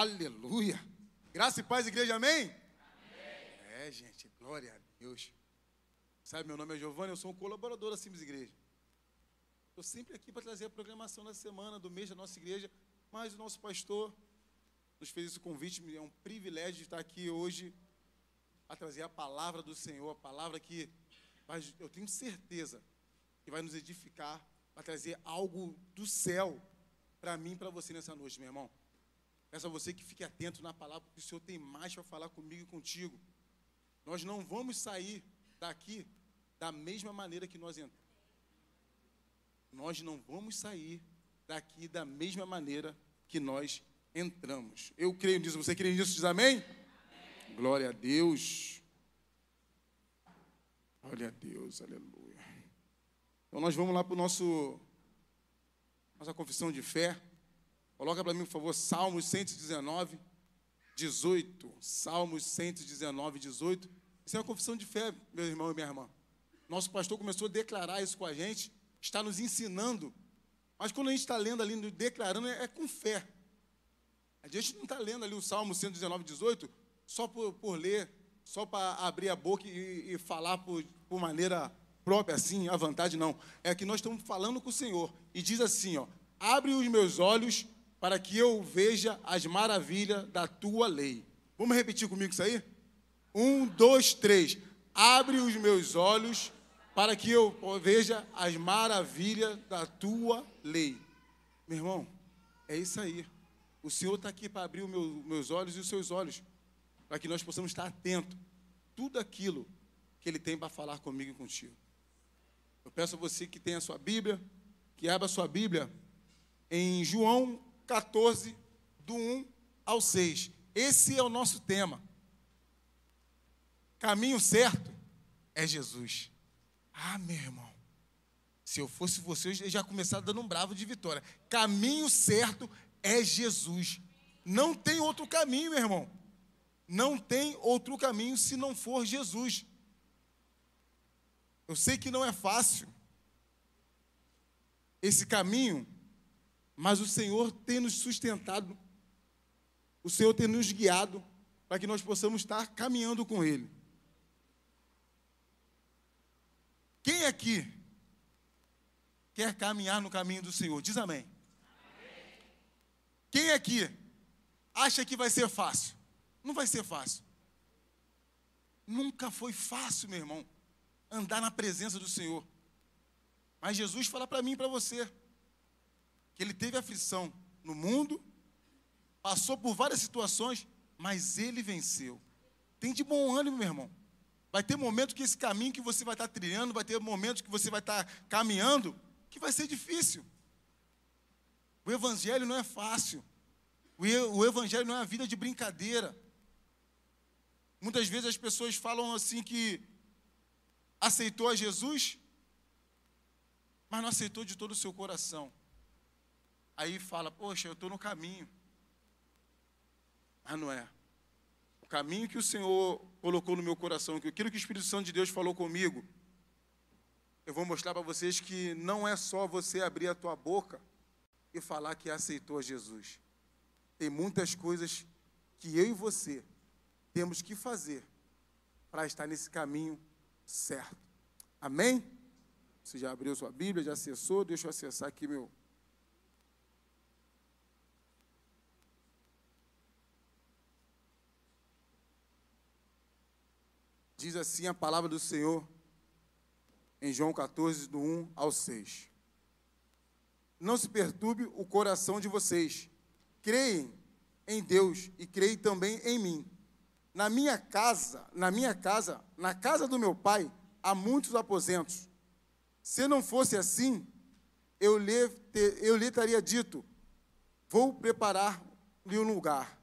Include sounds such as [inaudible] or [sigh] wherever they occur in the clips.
Aleluia. Graça e paz, igreja, amém? amém? É, gente, glória a Deus. Sabe, meu nome é Giovanni, eu sou um colaborador da Simples Igreja. Estou sempre aqui para trazer a programação da semana, do mês da nossa igreja, mas o nosso pastor nos fez esse convite, é um privilégio estar aqui hoje a trazer a palavra do Senhor, a palavra que eu tenho certeza que vai nos edificar, vai trazer algo do céu para mim e para você nessa noite, meu irmão. Peço a você que fique atento na palavra, porque o Senhor tem mais para falar comigo e contigo. Nós não vamos sair daqui da mesma maneira que nós entramos. Nós não vamos sair daqui da mesma maneira que nós entramos. Eu creio nisso. Você crê nisso? Diz amém? amém. Glória a Deus. Glória a Deus, aleluia. Então nós vamos lá para o nosso nossa confissão de fé. Coloca para mim, por favor, Salmos 119, 18. Salmos 119, 18. Isso é uma confissão de fé, meu irmão e minha irmã. Nosso pastor começou a declarar isso com a gente, está nos ensinando. Mas quando a gente está lendo ali, declarando, é, é com fé. A gente não está lendo ali o Salmo 119, 18 só por, por ler, só para abrir a boca e, e falar por, por, maneira própria, assim, à vontade, não. É que nós estamos falando com o Senhor. E diz assim, ó, abre os meus olhos para que eu veja as maravilhas da tua lei. Vamos repetir comigo isso aí? Um, dois, três. Abre os meus olhos para que eu veja as maravilhas da tua lei. Meu irmão, é isso aí. O Senhor está aqui para abrir os meu, meus olhos e os seus olhos, para que nós possamos estar atentos. Tudo aquilo que Ele tem para falar comigo e contigo. Eu peço a você que tenha a sua Bíblia, que abra a sua Bíblia em João 14, do 1 ao 6. Esse é o nosso tema. Caminho certo é Jesus. Ah, meu irmão. Se eu fosse você, eu já começava dando um bravo de vitória. Caminho certo é Jesus. Não tem outro caminho, meu irmão. Não tem outro caminho se não for Jesus. Eu sei que não é fácil esse caminho, mas o Senhor tem nos sustentado, o Senhor tem nos guiado para que nós possamos estar caminhando com Ele. Quem aqui quer caminhar no caminho do Senhor? Diz amém. Quem aqui acha que vai ser fácil? Não vai ser fácil. Nunca foi fácil, meu irmão, andar na presença do Senhor. Mas Jesus fala para mim e para você que ele teve aflição no mundo, passou por várias situações, mas ele venceu. Tem de bom ânimo, meu irmão. Vai ter momentos que esse caminho que você vai estar trilhando, vai ter momentos que você vai estar caminhando, que vai ser difícil. O evangelho não é fácil. O evangelho não é uma vida de brincadeira. Muitas vezes as pessoas falam assim que aceitou a Jesus, mas não aceitou de todo o seu coração. Aí fala, poxa, eu estou no caminho. Mas não é. O caminho que o Senhor colocou no meu coração, aquilo que o Espírito Santo de Deus falou comigo, eu vou mostrar para vocês que não é só você abrir a tua boca e falar que aceitou Jesus. Tem muitas coisas que eu e você temos que fazer para estar nesse caminho certo. Amém? Você já abriu sua Bíblia, já acessou? Deixa eu acessar aqui meu. Diz assim a palavra do Senhor em João 14, do 1 ao 6. Não se perturbe o coração de vocês. Creem em Deus e creem também em mim. Na minha casa, na minha casa, na casa do meu pai, há muitos aposentos. Se não fosse assim, eu lhe, eu lhe teria dito: vou preparar-lhe um lugar.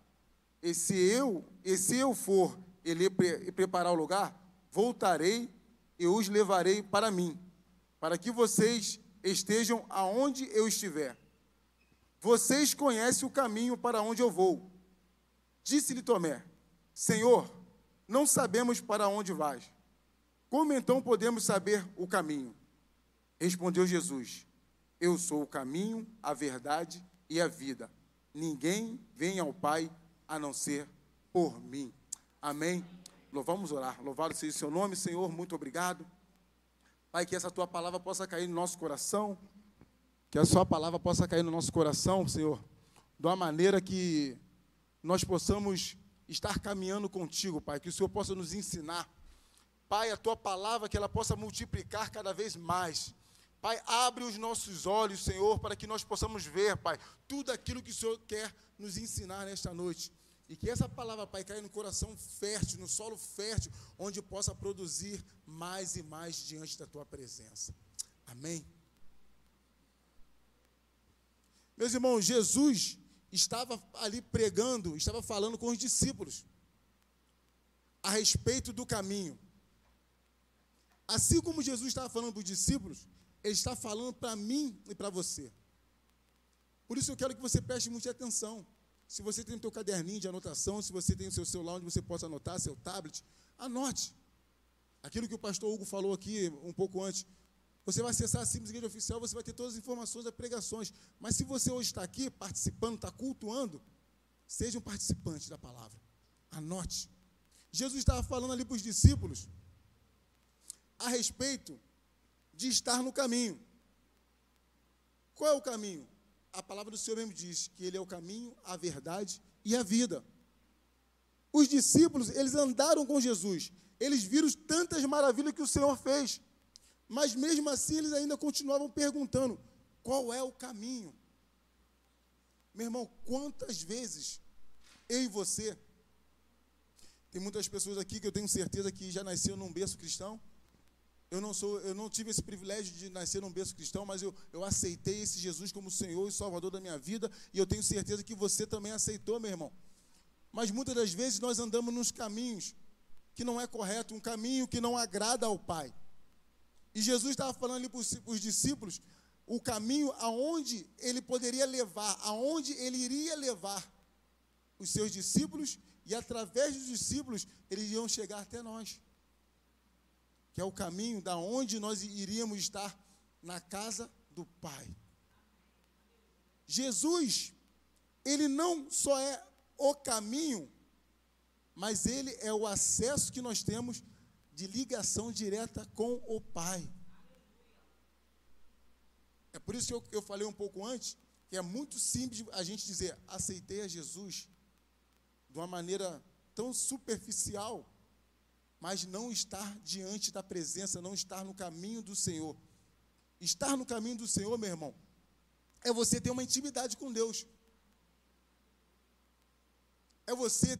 E se eu, e se eu for e preparar o lugar, voltarei e os levarei para mim, para que vocês estejam aonde eu estiver. Vocês conhecem o caminho para onde eu vou. Disse-lhe Tomé: Senhor, não sabemos para onde vais. Como então podemos saber o caminho? Respondeu Jesus: Eu sou o caminho, a verdade e a vida. Ninguém vem ao Pai a não ser por mim. Amém? Louvamos orar. Louvado seja o seu nome, Senhor. Muito obrigado. Pai, que essa tua palavra possa cair no nosso coração. Que a sua palavra possa cair no nosso coração, Senhor, de uma maneira que nós possamos estar caminhando contigo, Pai. Que o Senhor possa nos ensinar. Pai, a tua palavra, que ela possa multiplicar cada vez mais. Pai, abre os nossos olhos, Senhor, para que nós possamos ver, Pai, tudo aquilo que o Senhor quer nos ensinar nesta noite. E que essa palavra, Pai, caia no coração fértil, no solo fértil, onde possa produzir mais e mais diante da tua presença. Amém. Meus irmãos, Jesus estava ali pregando, estava falando com os discípulos a respeito do caminho. Assim como Jesus estava falando para os discípulos, ele está falando para mim e para você. Por isso eu quero que você preste muita atenção. Se você tem o seu caderninho de anotação, se você tem o seu celular onde você possa anotar, seu tablet, anote. Aquilo que o pastor Hugo falou aqui um pouco antes. Você vai acessar a Simples Igreja Oficial, você vai ter todas as informações das pregações. Mas se você hoje está aqui participando, está cultuando, seja um participante da palavra. Anote. Jesus estava falando ali para os discípulos a respeito de estar no caminho. Qual é o caminho? A palavra do Senhor mesmo diz que Ele é o caminho, a verdade e a vida. Os discípulos, eles andaram com Jesus, eles viram tantas maravilhas que o Senhor fez, mas mesmo assim eles ainda continuavam perguntando: qual é o caminho? Meu irmão, quantas vezes eu e você, tem muitas pessoas aqui que eu tenho certeza que já nasceu num berço cristão, eu não sou, eu não tive esse privilégio de nascer num berço cristão, mas eu, eu aceitei esse Jesus como Senhor e Salvador da minha vida, e eu tenho certeza que você também aceitou, meu irmão. Mas muitas das vezes nós andamos nos caminhos que não é correto, um caminho que não agrada ao Pai. E Jesus estava falando ali para os discípulos o caminho aonde ele poderia levar, aonde ele iria levar os seus discípulos, e através dos discípulos eles iam chegar até nós que é o caminho da onde nós iríamos estar na casa do Pai. Jesus, ele não só é o caminho, mas ele é o acesso que nós temos de ligação direta com o Pai. É por isso que eu, eu falei um pouco antes, que é muito simples a gente dizer, aceitei a Jesus de uma maneira tão superficial, mas não estar diante da presença, não estar no caminho do Senhor. Estar no caminho do Senhor, meu irmão, é você ter uma intimidade com Deus. É você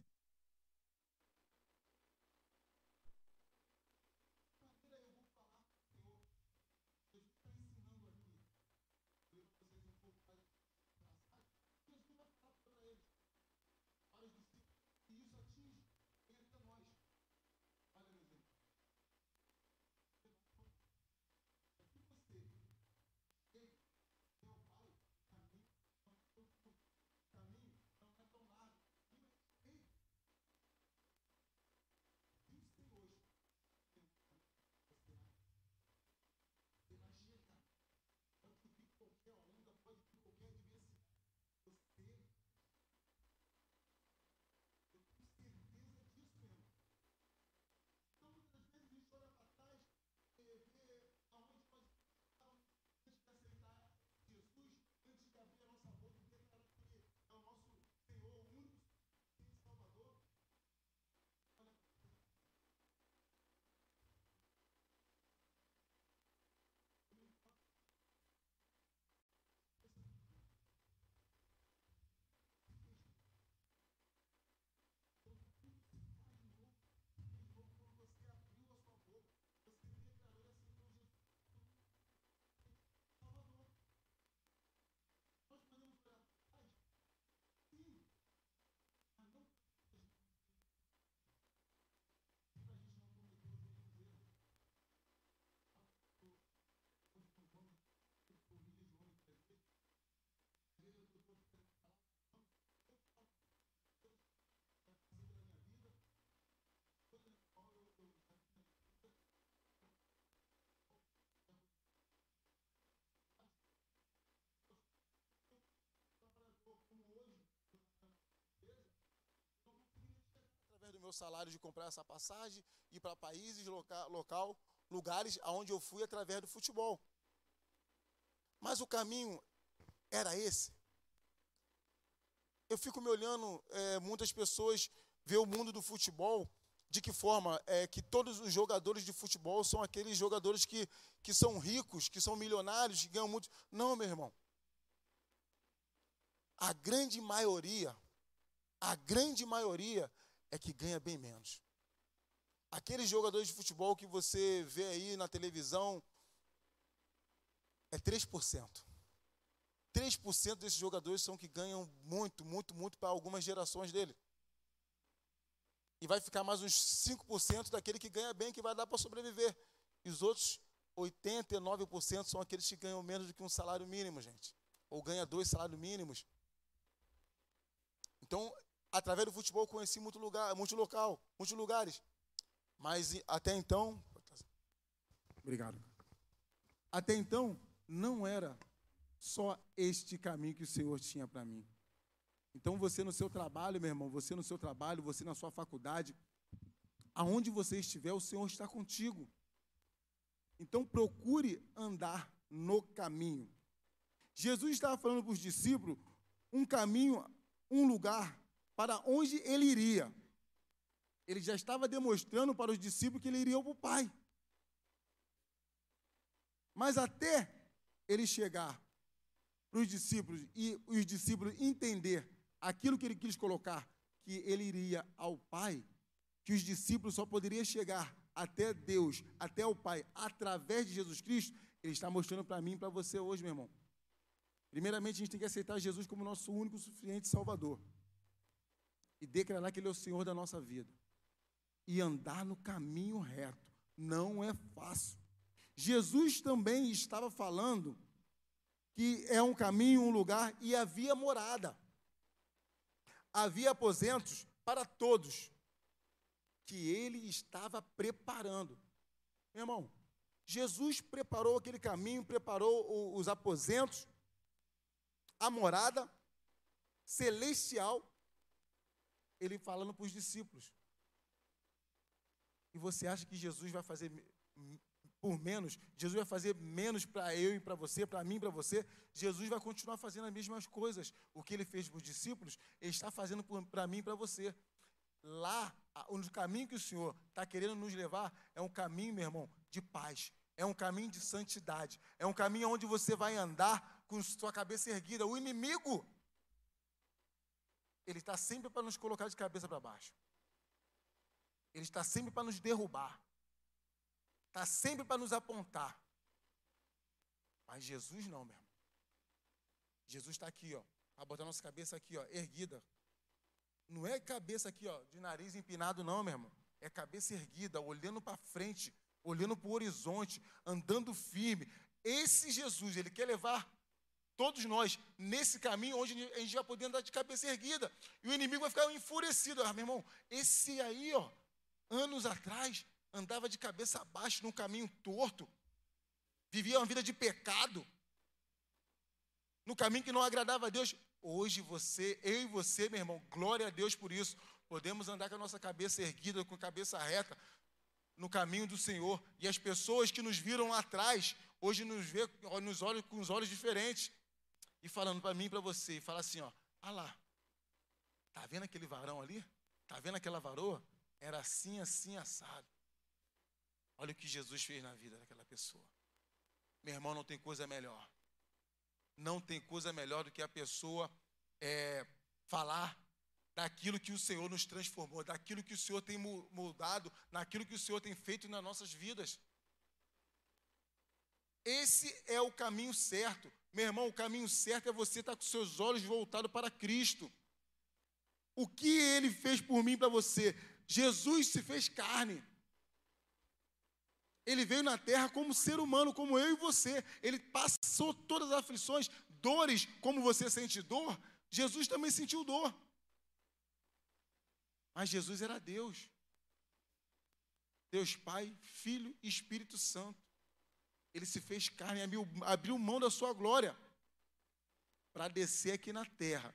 meu salário de comprar essa passagem, ir para países, local, local, lugares aonde eu fui através do futebol. Mas o caminho era esse. Eu fico me olhando, é, muitas pessoas vê o mundo do futebol de que forma é que todos os jogadores de futebol são aqueles jogadores que, que são ricos, que são milionários, que ganham muito. Não, meu irmão. A grande maioria, a grande maioria é que ganha bem menos. Aqueles jogadores de futebol que você vê aí na televisão é 3%. 3% desses jogadores são que ganham muito, muito, muito para algumas gerações dele. E vai ficar mais uns 5% daquele que ganha bem, que vai dar para sobreviver. E os outros 89% são aqueles que ganham menos do que um salário mínimo, gente. Ou ganha dois salários mínimos. Então, através do futebol, eu conheci muito lugar, muito local, muitos lugares. Mas até então. Obrigado. Até então, não era só este caminho que o Senhor tinha para mim. Então você no seu trabalho, meu irmão, você no seu trabalho, você na sua faculdade, aonde você estiver, o Senhor está contigo. Então procure andar no caminho. Jesus estava falando para os discípulos um caminho, um lugar para onde ele iria. Ele já estava demonstrando para os discípulos que ele iria para o Pai. Mas até ele chegar para os discípulos e os discípulos entender aquilo que ele quis colocar, que ele iria ao Pai, que os discípulos só poderiam chegar até Deus, até o Pai, através de Jesus Cristo, ele está mostrando para mim e para você hoje, meu irmão. Primeiramente, a gente tem que aceitar Jesus como nosso único suficiente Salvador. E declarar que Ele é o Senhor da nossa vida. E andar no caminho reto. Não é fácil. Jesus também estava falando que é um caminho, um lugar, e havia morada havia aposentos para todos que ele estava preparando. Meu irmão, Jesus preparou aquele caminho, preparou os aposentos, a morada celestial, ele falando para os discípulos. E você acha que Jesus vai fazer por menos, Jesus vai fazer menos para eu e para você, para mim e para você. Jesus vai continuar fazendo as mesmas coisas. O que ele fez para os discípulos, ele está fazendo para mim e para você. Lá, o caminho que o Senhor está querendo nos levar é um caminho, meu irmão, de paz. É um caminho de santidade. É um caminho onde você vai andar com sua cabeça erguida. O inimigo, ele está sempre para nos colocar de cabeça para baixo. Ele está sempre para nos derrubar. Está sempre para nos apontar. Mas Jesus não, meu irmão. Jesus está aqui, ó. Para botar nossa cabeça aqui, ó, erguida. Não é cabeça aqui, ó, de nariz empinado, não, meu irmão. É cabeça erguida, olhando para frente, olhando para o horizonte, andando firme. Esse Jesus, ele quer levar todos nós nesse caminho onde a gente vai poder andar de cabeça erguida. E o inimigo vai ficar enfurecido. Ah, meu irmão, esse aí, ó, anos atrás, andava de cabeça abaixo num caminho torto, vivia uma vida de pecado, no caminho que não agradava a Deus. Hoje você, eu e você, meu irmão, glória a Deus por isso. Podemos andar com a nossa cabeça erguida, com a cabeça reta, no caminho do Senhor. E as pessoas que nos viram lá atrás, hoje nos vê nos olhos com os olhos diferentes. E falando para mim e para você, e fala assim, ó, ah lá, tá vendo aquele varão ali? Tá vendo aquela varoa? Era assim, assim, assado. Olha o que Jesus fez na vida daquela pessoa. Meu irmão, não tem coisa melhor. Não tem coisa melhor do que a pessoa é, falar daquilo que o Senhor nos transformou, daquilo que o Senhor tem mudado, naquilo que o Senhor tem feito nas nossas vidas. Esse é o caminho certo. Meu irmão, o caminho certo é você estar com seus olhos voltados para Cristo. O que ele fez por mim para você? Jesus se fez carne. Ele veio na terra como ser humano, como eu e você. Ele passou todas as aflições, dores, como você sente dor. Jesus também sentiu dor. Mas Jesus era Deus. Deus Pai, Filho e Espírito Santo. Ele se fez carne, abriu, mão da sua glória para descer aqui na terra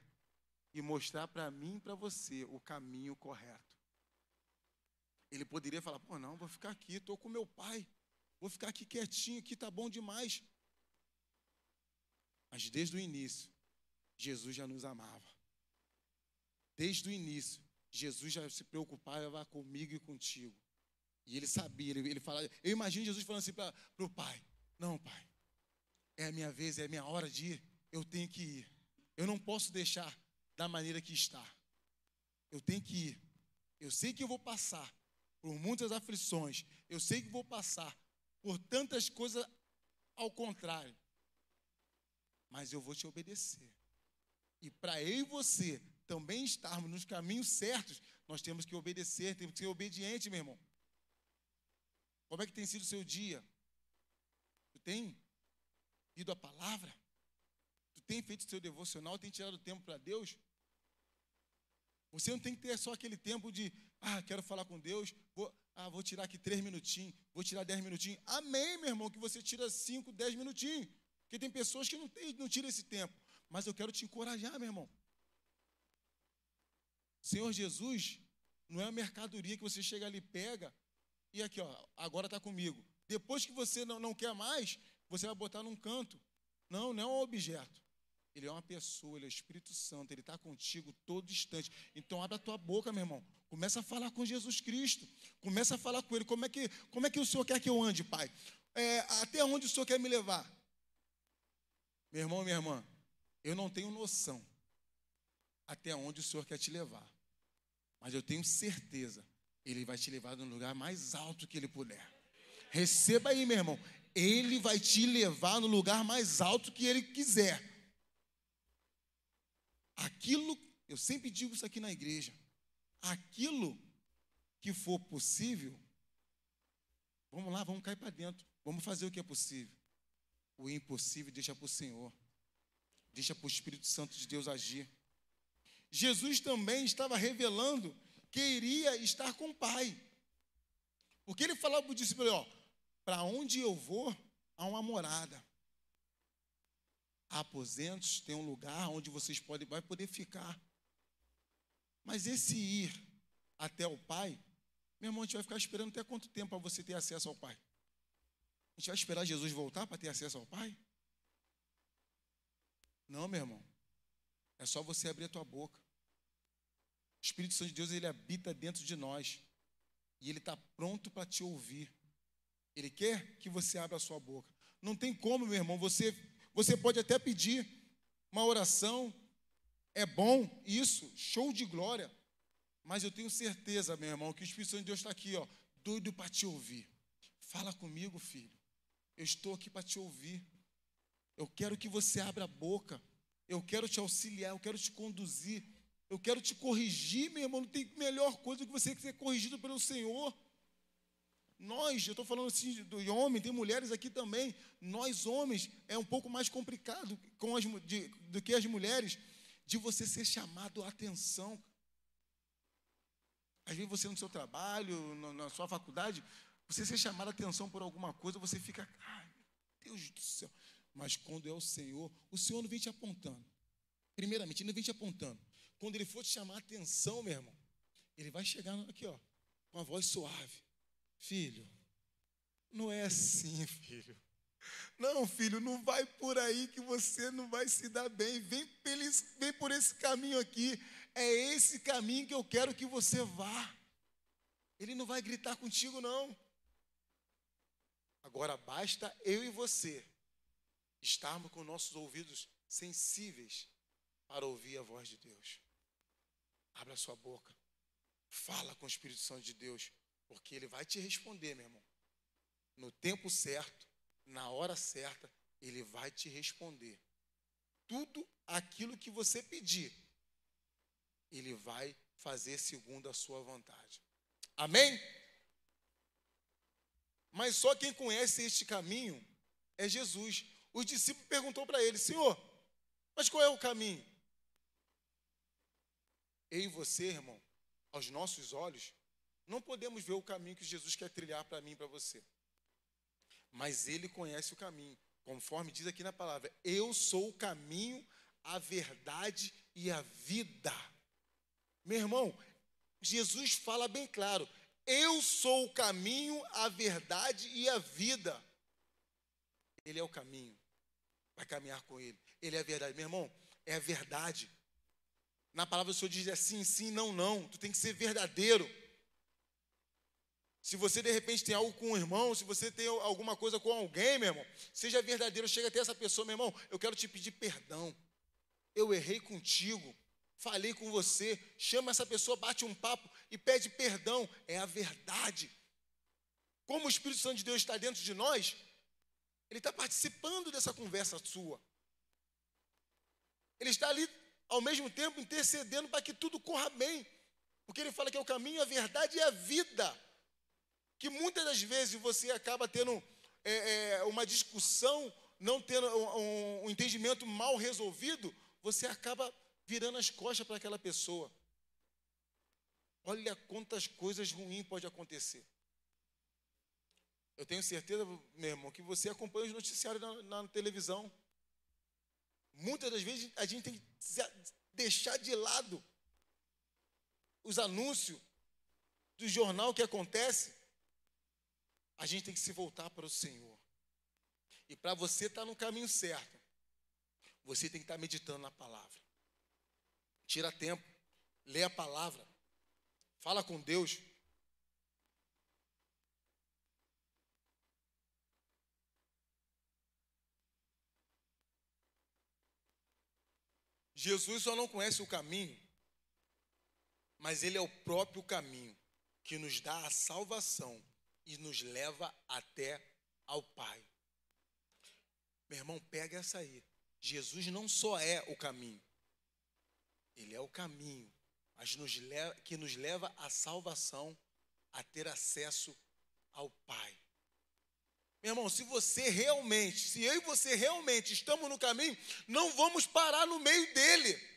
e mostrar para mim e para você o caminho correto. Ele poderia falar: pô, não, vou ficar aqui, estou com meu pai, vou ficar aqui quietinho, aqui tá bom demais. Mas desde o início, Jesus já nos amava. Desde o início, Jesus já se preocupava comigo e contigo. E ele sabia, ele, ele fala, eu imagino Jesus falando assim para o pai: Não, pai, é a minha vez, é a minha hora de ir, eu tenho que ir. Eu não posso deixar da maneira que está. Eu tenho que ir. Eu sei que eu vou passar por muitas aflições. Eu sei que vou passar por tantas coisas ao contrário. Mas eu vou te obedecer. E para eu e você também estarmos nos caminhos certos, nós temos que obedecer, temos que ser obediente, meu irmão. Como é que tem sido o seu dia? Tem lido a palavra? Tu tem feito seu devocional? Tem tirado tempo para Deus? Você não tem que ter só aquele tempo de, ah, quero falar com Deus, vou, ah, vou tirar aqui três minutinhos, vou tirar dez minutinhos. Amém, meu irmão, que você tira cinco, dez minutinhos. Porque tem pessoas que não, tem, não tiram esse tempo. Mas eu quero te encorajar, meu irmão. Senhor Jesus não é uma mercadoria que você chega ali, pega, e aqui, ó, agora está comigo. Depois que você não, não quer mais, você vai botar num canto. Não, não é um objeto. Ele é uma pessoa, ele é o Espírito Santo, ele está contigo todo instante. Então abre a tua boca, meu irmão. Começa a falar com Jesus Cristo. Começa a falar com ele. Como é que, como é que o Senhor quer que eu ande, Pai? É, até onde o Senhor quer me levar? Meu irmão, minha irmã, eu não tenho noção até onde o Senhor quer te levar. Mas eu tenho certeza, Ele vai te levar no lugar mais alto que Ele puder. Receba aí, meu irmão. Ele vai te levar no lugar mais alto que Ele quiser. Aquilo, eu sempre digo isso aqui na igreja, aquilo que for possível, vamos lá, vamos cair para dentro, vamos fazer o que é possível. O impossível deixa para o Senhor, deixa para o Espírito Santo de Deus agir. Jesus também estava revelando que iria estar com o Pai. Porque ele falava para o discípulo, ó, para onde eu vou, há uma morada aposentos, tem um lugar onde vocês podem vai poder ficar. Mas esse ir até o Pai, meu irmão, a gente vai ficar esperando até quanto tempo para você ter acesso ao Pai? A gente vai esperar Jesus voltar para ter acesso ao Pai? Não, meu irmão. É só você abrir a tua boca. O Espírito Santo de Deus, ele habita dentro de nós. E ele está pronto para te ouvir. Ele quer que você abra a sua boca. Não tem como, meu irmão, você você pode até pedir uma oração, é bom isso, show de glória. Mas eu tenho certeza, meu irmão, que o Espírito Santo de Deus está aqui, ó, doido para te ouvir. Fala comigo, filho. Eu estou aqui para te ouvir. Eu quero que você abra a boca. Eu quero te auxiliar, eu quero te conduzir. Eu quero te corrigir, meu irmão. Não tem melhor coisa do que você ser corrigido pelo Senhor. Nós, eu estou falando assim do homem, tem mulheres aqui também. Nós, homens, é um pouco mais complicado com as, de, do que as mulheres, de você ser chamado a atenção. Às vezes você no seu trabalho, na sua faculdade, você ser chamado a atenção por alguma coisa, você fica, ai, meu Deus do céu. Mas quando é o Senhor, o Senhor não vem te apontando. Primeiramente, ele não vem te apontando. Quando ele for te chamar a atenção, meu irmão, ele vai chegar aqui, ó, com a voz suave. Filho, não é assim, [laughs] filho. Não, filho, não vai por aí que você não vai se dar bem. Vem, vem por esse caminho aqui. É esse caminho que eu quero que você vá. Ele não vai gritar contigo, não. Agora basta eu e você estarmos com nossos ouvidos sensíveis para ouvir a voz de Deus. Abra sua boca. Fala com o Espírito Santo de Deus. Porque ele vai te responder, meu irmão. No tempo certo, na hora certa, ele vai te responder. Tudo aquilo que você pedir, ele vai fazer segundo a sua vontade. Amém? Mas só quem conhece este caminho é Jesus. Os discípulos perguntou para ele: Senhor, mas qual é o caminho? Eu e você, irmão, aos nossos olhos, não podemos ver o caminho que Jesus quer trilhar para mim e para você. Mas ele conhece o caminho, conforme diz aqui na palavra: Eu sou o caminho, a verdade e a vida. Meu irmão, Jesus fala bem claro: Eu sou o caminho, a verdade e a vida. Ele é o caminho. Vai caminhar com ele. Ele é a verdade. Meu irmão, é a verdade. Na palavra do Senhor diz assim, sim, não, não. Tu tem que ser verdadeiro. Se você de repente tem algo com um irmão, se você tem alguma coisa com alguém, meu irmão, seja verdadeiro, chega até essa pessoa, meu irmão, eu quero te pedir perdão. Eu errei contigo, falei com você, chama essa pessoa, bate um papo e pede perdão. É a verdade. Como o Espírito Santo de Deus está dentro de nós, ele está participando dessa conversa sua. Ele está ali, ao mesmo tempo, intercedendo para que tudo corra bem. Porque ele fala que é o caminho, a verdade e a vida que muitas das vezes você acaba tendo é, é, uma discussão, não tendo um, um entendimento mal resolvido, você acaba virando as costas para aquela pessoa. Olha quantas coisas ruins pode acontecer. Eu tenho certeza, meu irmão, que você acompanha os noticiários na, na televisão. Muitas das vezes a gente tem que deixar de lado os anúncios do jornal que acontece a gente tem que se voltar para o Senhor. E para você estar tá no caminho certo, você tem que estar tá meditando na palavra. Tira tempo, lê a palavra, fala com Deus. Jesus só não conhece o caminho, mas Ele é o próprio caminho que nos dá a salvação e nos leva até ao Pai. Meu irmão, pega essa aí. Jesus não só é o caminho, ele é o caminho, mas nos leva, que nos leva à salvação, a ter acesso ao Pai. Meu irmão, se você realmente, se eu e você realmente estamos no caminho, não vamos parar no meio dele.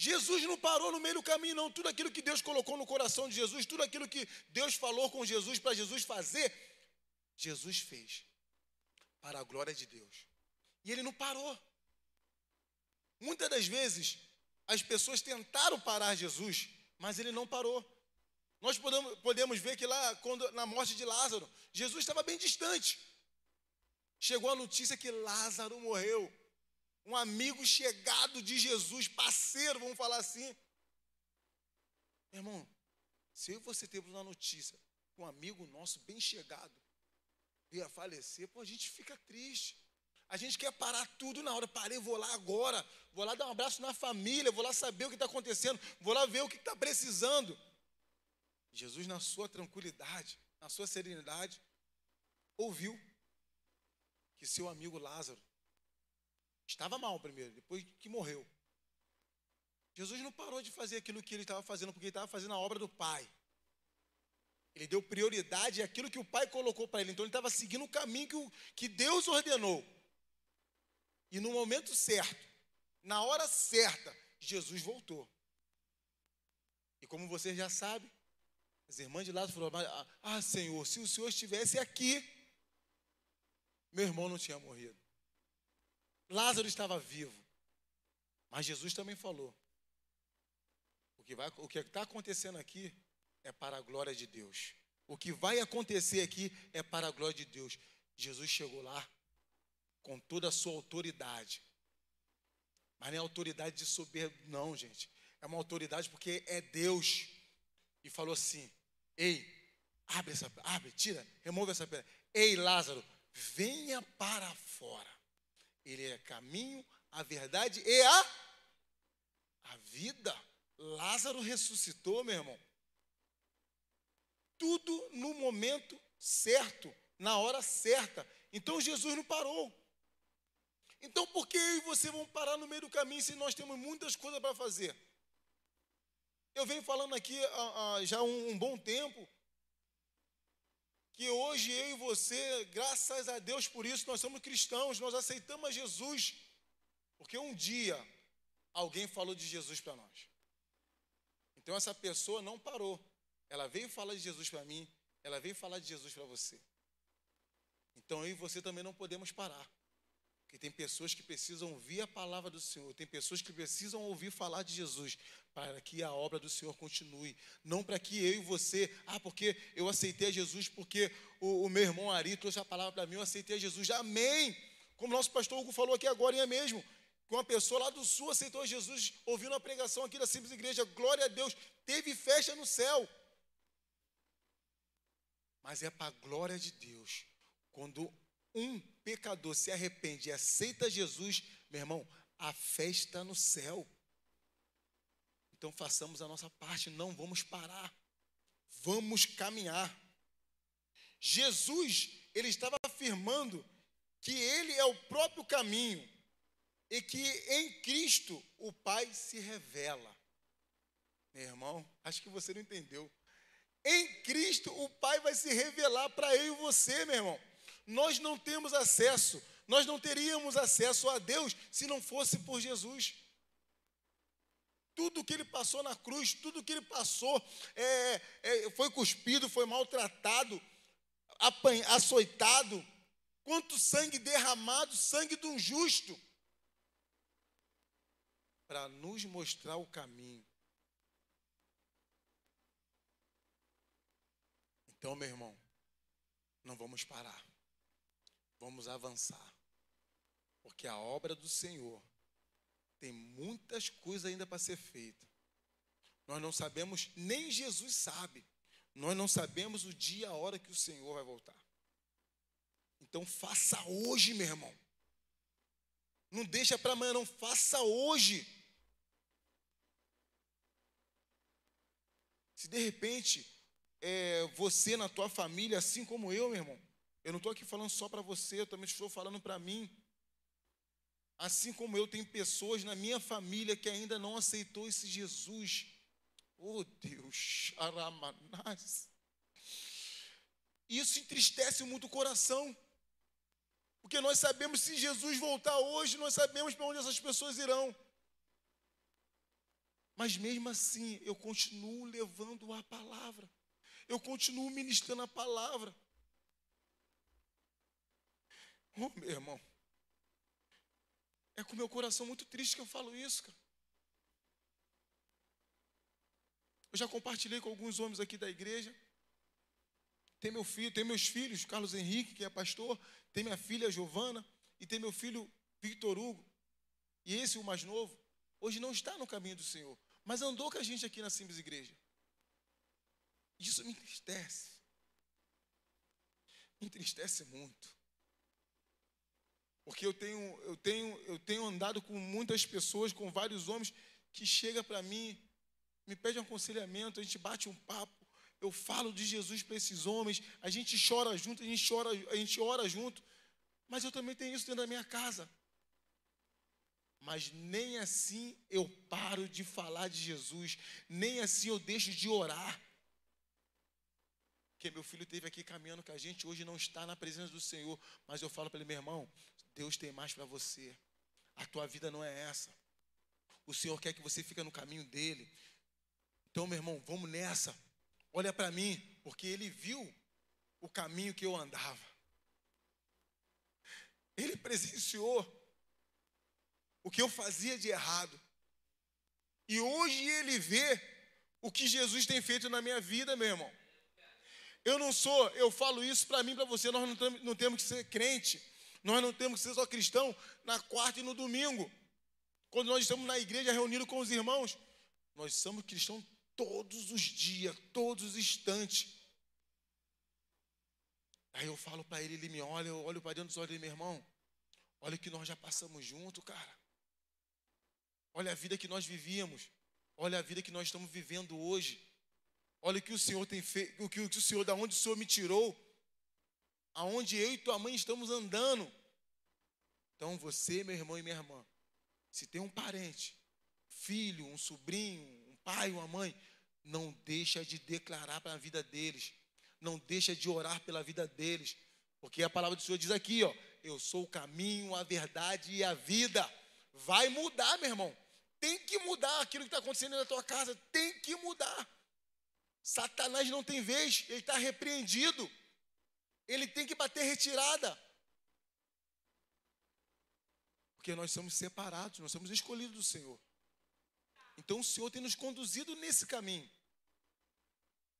Jesus não parou no meio do caminho, não. Tudo aquilo que Deus colocou no coração de Jesus, tudo aquilo que Deus falou com Jesus para Jesus fazer, Jesus fez para a glória de Deus. E ele não parou. Muitas das vezes, as pessoas tentaram parar Jesus, mas ele não parou. Nós podemos, podemos ver que lá, quando, na morte de Lázaro, Jesus estava bem distante. Chegou a notícia que Lázaro morreu um amigo chegado de Jesus, parceiro, vamos falar assim. Meu irmão, se eu você temos uma notícia, um amigo nosso bem chegado ia falecer, pô, a gente fica triste. A gente quer parar tudo na hora. Parei, vou lá agora. Vou lá dar um abraço na família. Vou lá saber o que está acontecendo. Vou lá ver o que está precisando. Jesus, na sua tranquilidade, na sua serenidade, ouviu que seu amigo Lázaro Estava mal primeiro, depois que morreu. Jesus não parou de fazer aquilo que ele estava fazendo, porque ele estava fazendo a obra do Pai. Ele deu prioridade àquilo que o Pai colocou para ele. Então ele estava seguindo o caminho que, que Deus ordenou. E no momento certo, na hora certa, Jesus voltou. E como você já sabe, as irmãs de lado falaram: ah, ah, Senhor, se o Senhor estivesse aqui, meu irmão não tinha morrido. Lázaro estava vivo. Mas Jesus também falou: o que está acontecendo aqui é para a glória de Deus. O que vai acontecer aqui é para a glória de Deus. Jesus chegou lá com toda a sua autoridade. Mas não é autoridade de soberbo, não, gente. É uma autoridade porque é Deus. E falou assim: Ei, abre essa, abre, tira, remove essa pedra. Ei, Lázaro, venha para fora. Ele é caminho, a verdade e a, a vida. Lázaro ressuscitou, meu irmão. Tudo no momento certo, na hora certa. Então Jesus não parou. Então por que eu e você vamos parar no meio do caminho se nós temos muitas coisas para fazer? Eu venho falando aqui há, já um, um bom tempo que hoje eu e você, graças a Deus por isso, nós somos cristãos, nós aceitamos Jesus, porque um dia alguém falou de Jesus para nós. Então essa pessoa não parou, ela veio falar de Jesus para mim, ela veio falar de Jesus para você. Então eu e você também não podemos parar. Porque tem pessoas que precisam ouvir a palavra do Senhor, tem pessoas que precisam ouvir falar de Jesus, para que a obra do Senhor continue. Não para que eu e você, ah, porque eu aceitei a Jesus, porque o, o meu irmão Ari trouxe a palavra para mim, eu aceitei a Jesus. Amém! Como nosso pastor Hugo falou aqui agora, é mesmo. Que uma pessoa lá do sul aceitou Jesus, ouvindo a pregação aqui da Simples Igreja, glória a Deus, teve festa no céu. Mas é para a glória de Deus. Quando um pecador se arrepende e aceita Jesus, meu irmão, a festa no céu. Então façamos a nossa parte, não vamos parar. Vamos caminhar. Jesus, ele estava afirmando que ele é o próprio caminho e que em Cristo o Pai se revela. Meu irmão, acho que você não entendeu. Em Cristo o Pai vai se revelar para eu e você, meu irmão nós não temos acesso, nós não teríamos acesso a Deus se não fosse por Jesus. Tudo que ele passou na cruz, tudo que ele passou, é, é, foi cuspido, foi maltratado, apanha, açoitado, quanto sangue derramado, sangue de um justo, para nos mostrar o caminho. Então, meu irmão, não vamos parar. Vamos avançar. Porque a obra do Senhor tem muitas coisas ainda para ser feita. Nós não sabemos, nem Jesus sabe. Nós não sabemos o dia e a hora que o Senhor vai voltar. Então faça hoje, meu irmão. Não deixa para amanhã, não. Faça hoje. Se de repente é, você na tua família, assim como eu, meu irmão, eu não estou aqui falando só para você, eu também estou falando para mim. Assim como eu, tem pessoas na minha família que ainda não aceitou esse Jesus. Oh Deus, Aramanás. Isso entristece muito o coração. Porque nós sabemos se Jesus voltar hoje, nós sabemos para onde essas pessoas irão. Mas mesmo assim, eu continuo levando a palavra. Eu continuo ministrando a palavra. Oh, meu irmão. É com meu coração muito triste que eu falo isso, cara. Eu já compartilhei com alguns homens aqui da igreja. Tem meu filho, tem meus filhos, Carlos Henrique, que é pastor, tem minha filha Giovana e tem meu filho Victor Hugo. E esse, o mais novo, hoje não está no caminho do Senhor, mas andou com a gente aqui na Simples Igreja. Isso me entristece. Me entristece muito. Porque eu tenho, eu tenho, eu tenho andado com muitas pessoas, com vários homens, que chega para mim, me pede um aconselhamento, a gente bate um papo, eu falo de Jesus para esses homens, a gente chora junto, a gente chora, a gente ora junto, mas eu também tenho isso dentro da minha casa. Mas nem assim eu paro de falar de Jesus, nem assim eu deixo de orar. Porque meu filho esteve aqui caminhando com a gente, hoje não está na presença do Senhor, mas eu falo para ele, meu irmão, Deus tem mais para você. A tua vida não é essa. O Senhor quer que você fique no caminho dele. Então, meu irmão, vamos nessa. Olha para mim, porque ele viu o caminho que eu andava. Ele presenciou o que eu fazia de errado. E hoje ele vê o que Jesus tem feito na minha vida, meu irmão. Eu não sou, eu falo isso para mim, para você, nós não, temos que ser crente nós não temos que ser só cristão na quarta e no domingo. Quando nós estamos na igreja reunidos com os irmãos, nós somos cristãos todos os dias, todos os instantes. Aí eu falo para ele, ele me olha, eu olho para dentro dos olhos dele, meu irmão, olha o que nós já passamos junto, cara. Olha a vida que nós vivíamos. Olha a vida que nós estamos vivendo hoje. Olha o que o Senhor tem feito, o que o Senhor, da onde o Senhor me tirou aonde eu e tua mãe estamos andando. Então você, meu irmão e minha irmã, se tem um parente, filho, um sobrinho, um pai, uma mãe, não deixa de declarar para a vida deles, não deixa de orar pela vida deles, porque a palavra do Senhor diz aqui, ó, eu sou o caminho, a verdade e a vida. Vai mudar, meu irmão. Tem que mudar aquilo que está acontecendo na tua casa, tem que mudar. Satanás não tem vez, ele está repreendido ele tem que bater retirada. Porque nós somos separados, nós somos escolhidos do Senhor. Então o Senhor tem nos conduzido nesse caminho.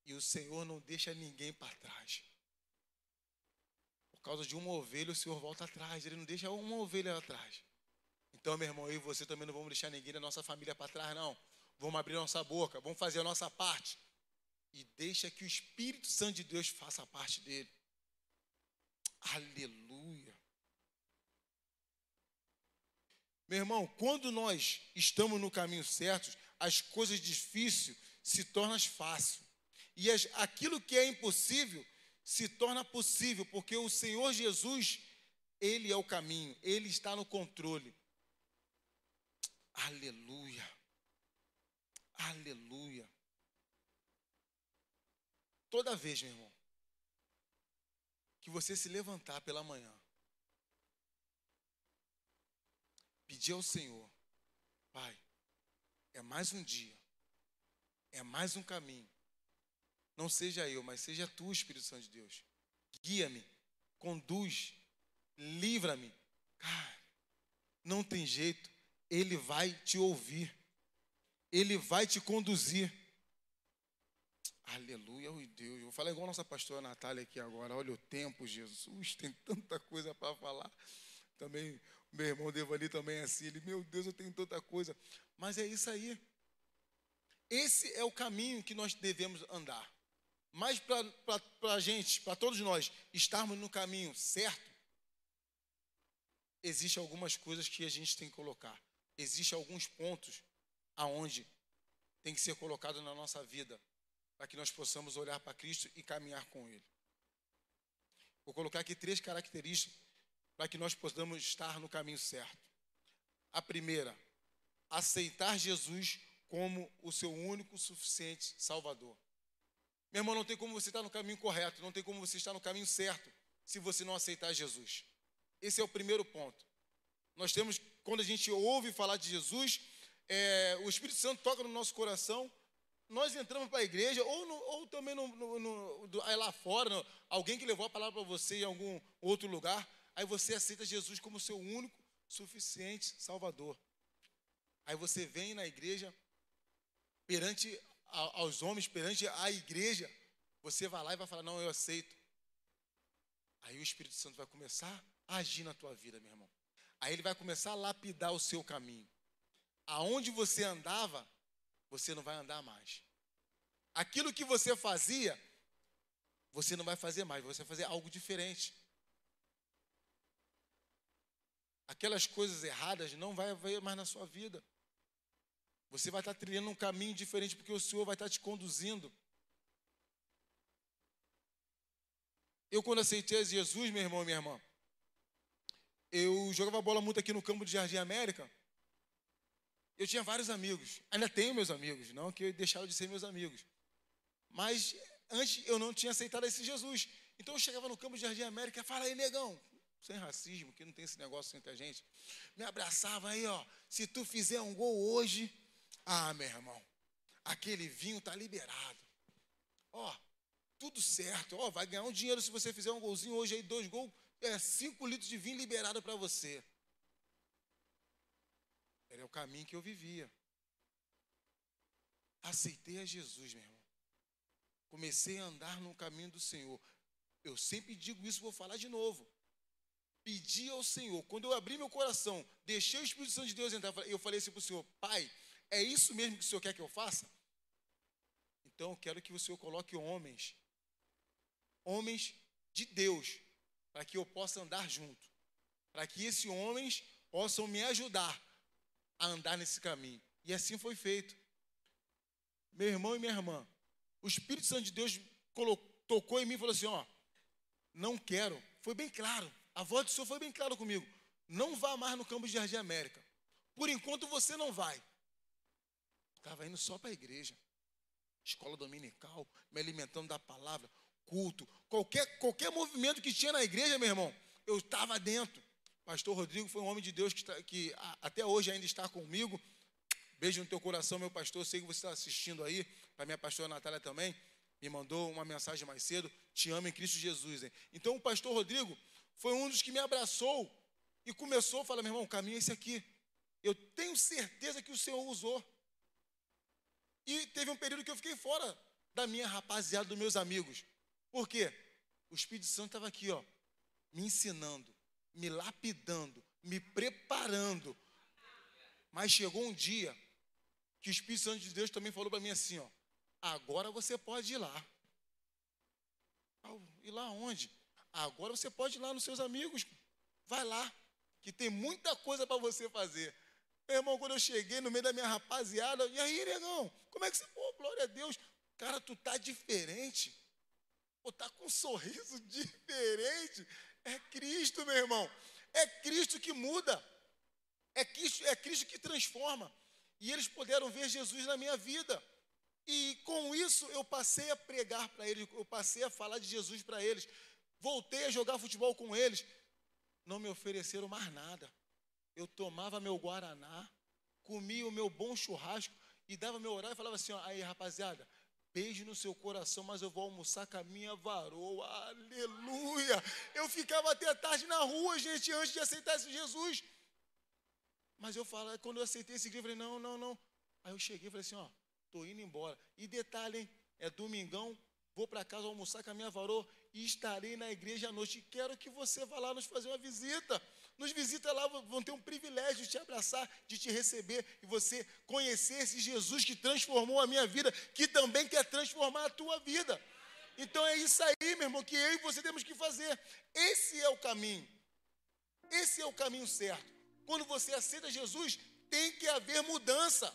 E o Senhor não deixa ninguém para trás. Por causa de uma ovelha, o Senhor volta atrás. Ele não deixa uma ovelha atrás. Então, meu irmão, eu e você também não vamos deixar ninguém da nossa família para trás, não. Vamos abrir nossa boca, vamos fazer a nossa parte. E deixa que o Espírito Santo de Deus faça a parte dele. Aleluia. Meu irmão, quando nós estamos no caminho certo, as coisas difíceis se tornam fáceis. E as, aquilo que é impossível se torna possível, porque o Senhor Jesus, Ele é o caminho, Ele está no controle. Aleluia. Aleluia. Toda vez, meu irmão, que você se levantar pela manhã, pedir ao Senhor, Pai, é mais um dia, é mais um caminho. Não seja eu, mas seja tu, Espírito Santo de Deus. Guia-me, conduz, livra-me. Cara, não tem jeito, Ele vai te ouvir, Ele vai te conduzir. Aleluia, oi Deus. Vou falar igual a nossa pastora Natália aqui agora. Olha o tempo, Jesus, tem tanta coisa para falar. Também meu irmão Devani também é assim. Ele, meu Deus, eu tenho tanta coisa. Mas é isso aí. Esse é o caminho que nós devemos andar. Mas para a gente, para todos nós, estarmos no caminho certo, existem algumas coisas que a gente tem que colocar. Existem alguns pontos aonde tem que ser colocado na nossa vida para que nós possamos olhar para Cristo e caminhar com Ele. Vou colocar aqui três características para que nós possamos estar no caminho certo. A primeira, aceitar Jesus como o seu único suficiente Salvador. Meu irmão, não tem como você estar no caminho correto, não tem como você estar no caminho certo se você não aceitar Jesus. Esse é o primeiro ponto. Nós temos, quando a gente ouve falar de Jesus, é, o Espírito Santo toca no nosso coração, nós entramos para a igreja, ou, no, ou também no, no, lá fora, alguém que levou a palavra para você em algum outro lugar, Aí você aceita Jesus como seu único, suficiente Salvador. Aí você vem na igreja, perante aos homens, perante a igreja, você vai lá e vai falar: Não, eu aceito. Aí o Espírito Santo vai começar a agir na tua vida, meu irmão. Aí ele vai começar a lapidar o seu caminho. Aonde você andava, você não vai andar mais. Aquilo que você fazia, você não vai fazer mais, você vai fazer algo diferente. Aquelas coisas erradas não vai haver mais na sua vida. Você vai estar trilhando um caminho diferente porque o Senhor vai estar te conduzindo. Eu, quando aceitei Jesus, meu irmão e minha irmã, eu jogava bola muito aqui no campo de Jardim América. Eu tinha vários amigos. Ainda tenho meus amigos, não que deixaram de ser meus amigos. Mas antes eu não tinha aceitado esse Jesus. Então eu chegava no campo de Jardim América e falava, aí, negão, sem racismo, que não tem esse negócio entre a gente. Me abraçava aí, ó. Se tu fizer um gol hoje, ah, meu irmão, aquele vinho tá liberado. Ó, tudo certo. Ó, vai ganhar um dinheiro se você fizer um golzinho hoje aí, dois gols, é cinco litros de vinho liberado para você. Era o caminho que eu vivia. Aceitei a Jesus, meu irmão. Comecei a andar no caminho do Senhor. Eu sempre digo isso, vou falar de novo pedi ao Senhor, quando eu abri meu coração, deixei o Espírito Santo de Deus entrar, eu falei assim para o Senhor: Pai, é isso mesmo que o Senhor quer que eu faça? Então eu quero que o Senhor coloque homens, homens de Deus, para que eu possa andar junto, para que esses homens possam me ajudar a andar nesse caminho. E assim foi feito. Meu irmão e minha irmã, o Espírito Santo de Deus colocou, tocou em mim e falou assim: Ó, não quero. Foi bem claro. A voz do Senhor foi bem clara comigo. Não vá mais no campo de Jardim América. Por enquanto você não vai. Estava indo só para a igreja. Escola dominical, me alimentando da palavra, culto. Qualquer, qualquer movimento que tinha na igreja, meu irmão, eu estava dentro. Pastor Rodrigo foi um homem de Deus que, está, que até hoje ainda está comigo. Beijo no teu coração, meu pastor. Sei que você está assistindo aí. Para minha pastora Natália também. Me mandou uma mensagem mais cedo. Te amo em Cristo Jesus. Hein? Então, o pastor Rodrigo foi um dos que me abraçou E começou a falar, meu irmão, o caminho é esse aqui. Eu tenho certeza que o Senhor usou. E teve um período que eu fiquei fora da minha rapaziada, dos meus amigos. Por quê? O Espírito Santo estava aqui, ó, me ensinando, me lapidando, me preparando. Mas chegou um dia que o Espírito Santo de Deus também falou para mim assim, ó, agora você pode ir lá. Ir lá onde? Agora você pode ir lá nos seus amigos. Vai lá, que tem muita coisa para você fazer. Meu irmão, quando eu cheguei no meio da minha rapaziada, e aí, negão, como é que você, pô, glória a Deus. Cara, tu tá diferente. Pô, tá com um sorriso [laughs] diferente. É Cristo, meu irmão. É Cristo que muda. É Cristo, é Cristo que transforma. E eles puderam ver Jesus na minha vida. E com isso eu passei a pregar para eles, eu passei a falar de Jesus para eles. Voltei a jogar futebol com eles. Não me ofereceram mais nada eu tomava meu guaraná, comia o meu bom churrasco e dava meu horário e falava assim: ó, aí rapaziada, beijo no seu coração, mas eu vou almoçar com a minha varoa, aleluia. Eu ficava até tarde na rua, gente, antes de aceitar esse Jesus. Mas eu falei, quando eu aceitei esse igreja, eu falei: não, não, não. Aí eu cheguei e falei assim: ó, tô indo embora. E detalhe, hein, é domingão, vou para casa almoçar com a minha varoa e estarei na igreja à noite. Quero que você vá lá nos fazer uma visita nos visita lá, vão ter um privilégio de te abraçar, de te receber e você conhecer esse Jesus que transformou a minha vida, que também quer transformar a tua vida. Então é isso aí, meu irmão, que eu e você temos que fazer. Esse é o caminho. Esse é o caminho certo. Quando você aceita Jesus, tem que haver mudança.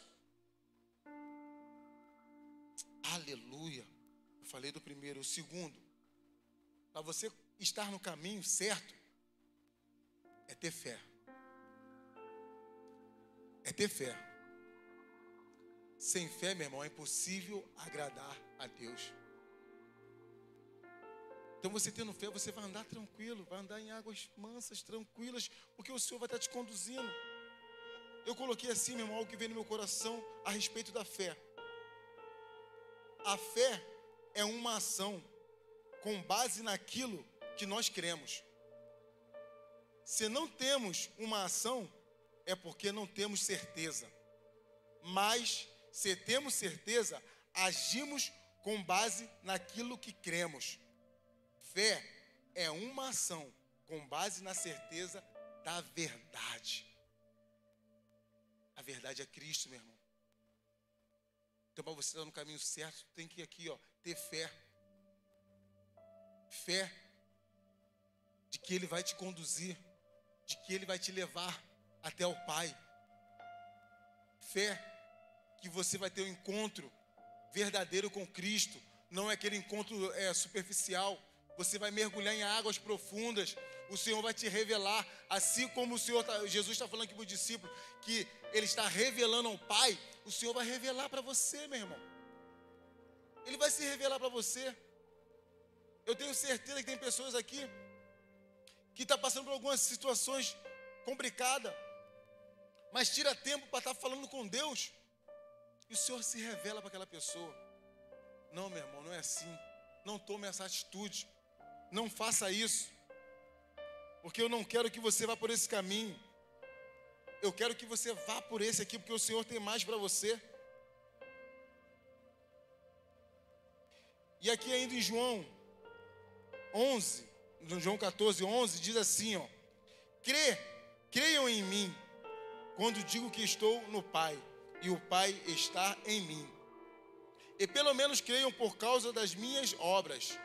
Aleluia. Eu falei do primeiro. O segundo, para você estar no caminho certo, é ter fé. É ter fé. Sem fé, meu irmão, é impossível agradar a Deus. Então, você tendo fé, você vai andar tranquilo, vai andar em águas mansas, tranquilas, porque o Senhor vai estar te conduzindo. Eu coloquei assim, meu irmão, algo que veio no meu coração a respeito da fé. A fé é uma ação com base naquilo que nós cremos. Se não temos uma ação, é porque não temos certeza. Mas, se temos certeza, agimos com base naquilo que cremos. Fé é uma ação com base na certeza da verdade. A verdade é Cristo, meu irmão. Então, para você estar no caminho certo, tem que aqui, ó, ter fé. Fé de que Ele vai te conduzir de que Ele vai te levar até o Pai. Fé que você vai ter um encontro verdadeiro com Cristo, não é aquele encontro é, superficial. Você vai mergulhar em águas profundas. O Senhor vai te revelar, assim como o Senhor, tá, Jesus está falando aqui para o discípulo, que Ele está revelando ao Pai. O Senhor vai revelar para você, meu irmão. Ele vai se revelar para você. Eu tenho certeza que tem pessoas aqui que está passando por algumas situações complicadas, mas tira tempo para estar tá falando com Deus, e o Senhor se revela para aquela pessoa. Não, meu irmão, não é assim. Não tome essa atitude. Não faça isso. Porque eu não quero que você vá por esse caminho. Eu quero que você vá por esse aqui, porque o Senhor tem mais para você. E aqui ainda em João 11, no João 14, 11, diz assim: ó, Crê, creiam em mim, quando digo que estou no Pai, e o Pai está em mim. E pelo menos creiam por causa das minhas obras.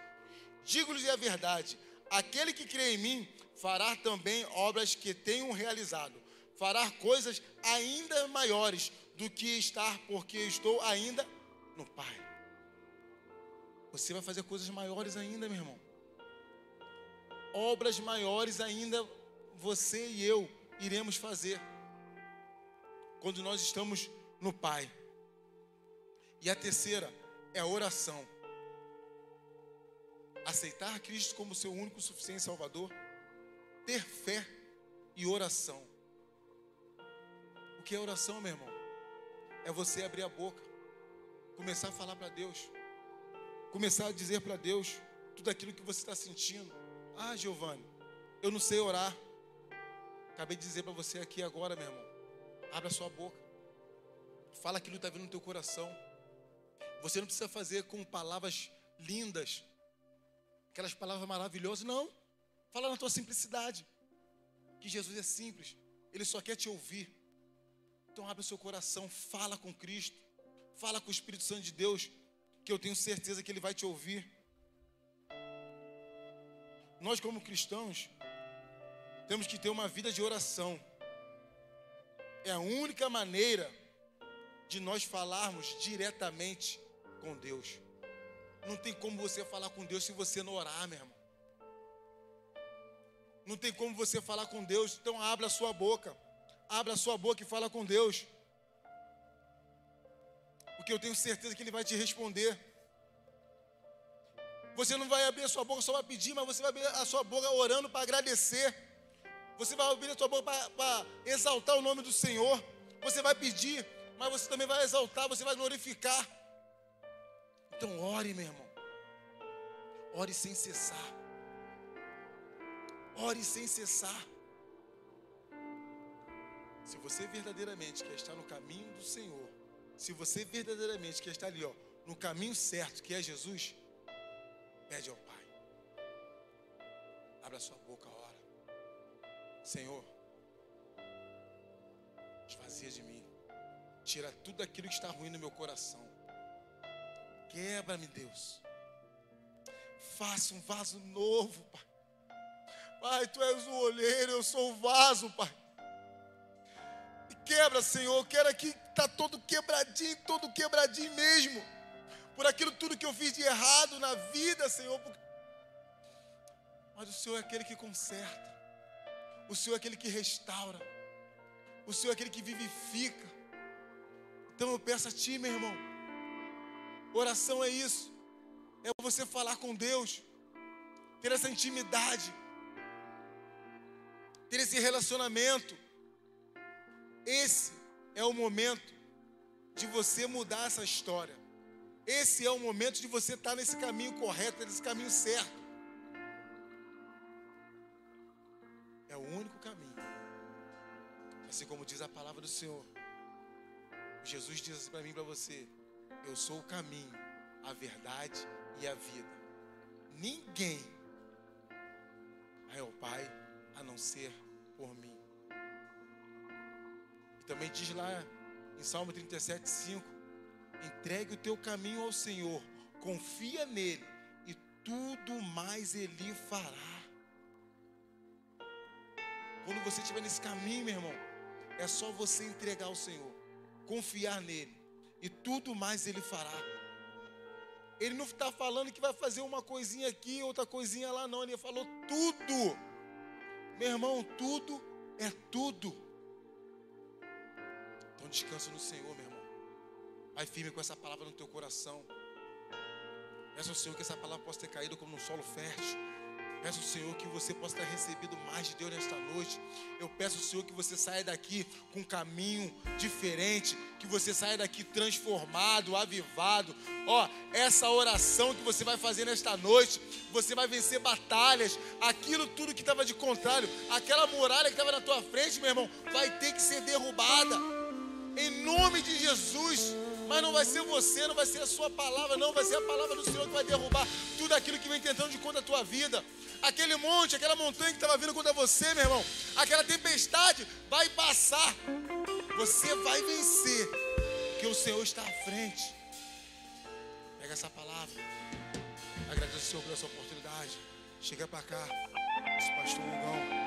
Digo-lhes a verdade: aquele que crê em mim fará também obras que tenho realizado, fará coisas ainda maiores do que estar, porque estou ainda no Pai. Você vai fazer coisas maiores ainda, meu irmão obras maiores ainda você e eu iremos fazer quando nós estamos no Pai. E a terceira é a oração. Aceitar Cristo como seu único suficiente Salvador, ter fé e oração. O que é oração, meu irmão? É você abrir a boca, começar a falar para Deus, começar a dizer para Deus tudo aquilo que você está sentindo ah, Giovanni, eu não sei orar. Acabei de dizer para você aqui agora, meu irmão. Abra sua boca. Fala aquilo que está vindo no teu coração. Você não precisa fazer com palavras lindas, aquelas palavras maravilhosas, não. Fala na tua simplicidade. Que Jesus é simples, Ele só quer te ouvir. Então abre o seu coração, fala com Cristo, fala com o Espírito Santo de Deus, que eu tenho certeza que Ele vai te ouvir. Nós, como cristãos, temos que ter uma vida de oração. É a única maneira de nós falarmos diretamente com Deus. Não tem como você falar com Deus se você não orar, meu irmão. Não tem como você falar com Deus, então abra a sua boca. Abra a sua boca e fala com Deus. Porque eu tenho certeza que Ele vai te responder. Você não vai abrir a sua boca só para pedir, mas você vai abrir a sua boca orando para agradecer. Você vai abrir a sua boca para exaltar o nome do Senhor. Você vai pedir, mas você também vai exaltar, você vai glorificar. Então ore, meu irmão. Ore sem cessar. Ore sem cessar. Se você verdadeiramente quer estar no caminho do Senhor, se você verdadeiramente quer estar ali, ó, no caminho certo, que é Jesus, pede ao Pai. Abra sua boca, ora. Senhor, esvazia de mim. Tira tudo aquilo que está ruim no meu coração. Quebra-me, Deus. Faça um vaso novo, Pai. Pai, Tu és o olheiro, eu sou o vaso, Pai. Quebra, Senhor. Quero aqui tá todo quebradinho, todo quebradinho mesmo. Por aquilo tudo que eu fiz de errado na vida, Senhor. Mas o Senhor é aquele que conserta. O Senhor é aquele que restaura. O Senhor é aquele que vivifica. Então eu peço a Ti, meu irmão. Oração é isso. É você falar com Deus. Ter essa intimidade. Ter esse relacionamento. Esse é o momento de você mudar essa história. Esse é o momento de você estar nesse caminho correto, nesse caminho certo. É o único caminho. Assim como diz a palavra do Senhor. Jesus diz assim para mim e para você: Eu sou o caminho, a verdade e a vida. Ninguém vai ao Pai a não ser por mim. E também diz lá em Salmo 37, 5: Entregue o teu caminho ao Senhor, confia nele, e tudo mais ele fará. Quando você estiver nesse caminho, meu irmão, é só você entregar ao Senhor, confiar nele, e tudo mais ele fará. Ele não está falando que vai fazer uma coisinha aqui, outra coisinha lá, não. Ele falou tudo. Meu irmão, tudo é tudo. Então descansa no Senhor, meu irmão. Vai firme com essa palavra no teu coração. Peça ao Senhor que essa palavra possa ter caído como um solo fértil. Peço ao Senhor que você possa ter recebido mais de Deus nesta noite. Eu peço ao Senhor que você saia daqui com um caminho diferente, que você saia daqui transformado, avivado. Ó, essa oração que você vai fazer nesta noite, você vai vencer batalhas. Aquilo tudo que estava de contrário, aquela muralha que estava na tua frente, meu irmão, vai ter que ser derrubada. Em nome de Jesus. Mas não vai ser você, não vai ser a sua palavra, não, vai ser a palavra do Senhor que vai derrubar tudo aquilo que vem tentando de contra a tua vida. Aquele monte, aquela montanha que estava vindo contra você, meu irmão, aquela tempestade vai passar. Você vai vencer, porque o Senhor está à frente. Pega essa palavra. Agradeço ao Senhor por essa oportunidade. Chega para cá, esse pastor Hugão.